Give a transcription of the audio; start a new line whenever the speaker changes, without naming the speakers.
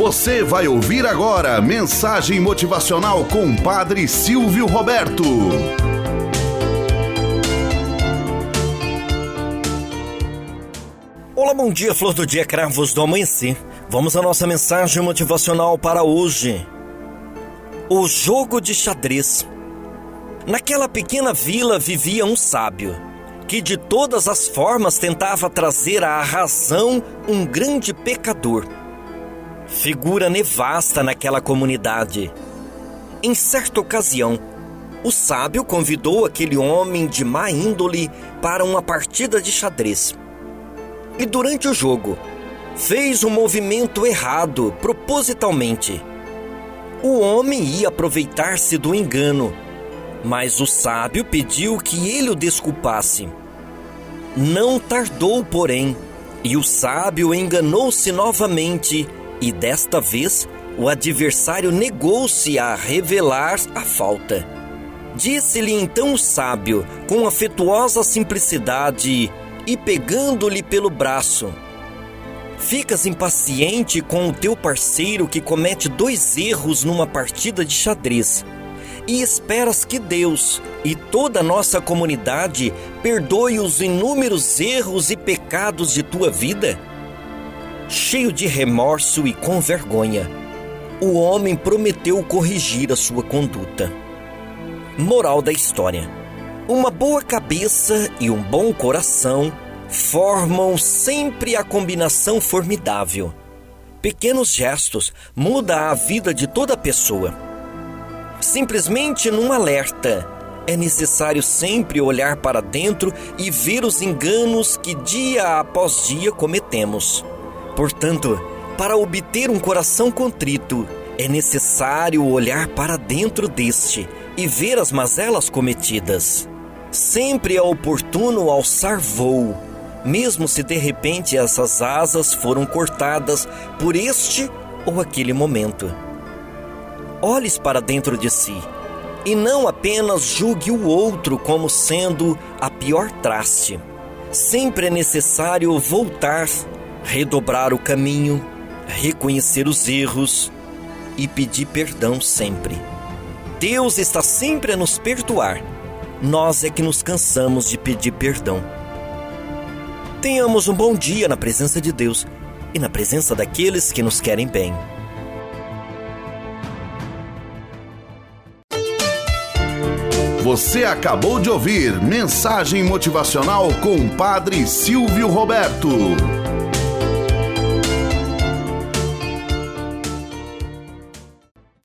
Você vai ouvir agora mensagem motivacional com Padre Silvio Roberto.
Olá, bom dia, flor do dia, cravos do amanhecer. Vamos à nossa mensagem motivacional para hoje. O jogo de xadrez. Naquela pequena vila vivia um sábio que de todas as formas tentava trazer à razão um grande pecador. Figura nevasta naquela comunidade. Em certa ocasião, o sábio convidou aquele homem de má índole para uma partida de xadrez. E durante o jogo, fez um movimento errado propositalmente. O homem ia aproveitar-se do engano, mas o sábio pediu que ele o desculpasse. Não tardou, porém, e o sábio enganou-se novamente, e desta vez o adversário negou-se a revelar a falta. Disse-lhe então o sábio, com afetuosa simplicidade, e pegando-lhe pelo braço: Ficas impaciente com o teu parceiro que comete dois erros numa partida de xadrez e esperas que Deus e toda a nossa comunidade perdoe os inúmeros erros e pecados de tua vida? Cheio de remorso e com vergonha, o homem prometeu corrigir a sua conduta. Moral da história: Uma boa cabeça e um bom coração formam sempre a combinação formidável. Pequenos gestos mudam a vida de toda pessoa. Simplesmente num alerta, é necessário sempre olhar para dentro e ver os enganos que dia após dia cometemos. Portanto, para obter um coração contrito, é necessário olhar para dentro deste e ver as mazelas cometidas. Sempre é oportuno alçar voo mesmo se de repente essas asas foram cortadas por este ou aquele momento. Olhes para dentro de si e não apenas julgue o outro como sendo a pior traste. Sempre é necessário voltar, redobrar o caminho, reconhecer os erros e pedir perdão sempre. Deus está sempre a nos perdoar. Nós é que nos cansamos de pedir perdão. Tenhamos um bom dia na presença de Deus e na presença daqueles que nos querem bem.
Você acabou de ouvir Mensagem Motivacional com Padre Silvio Roberto.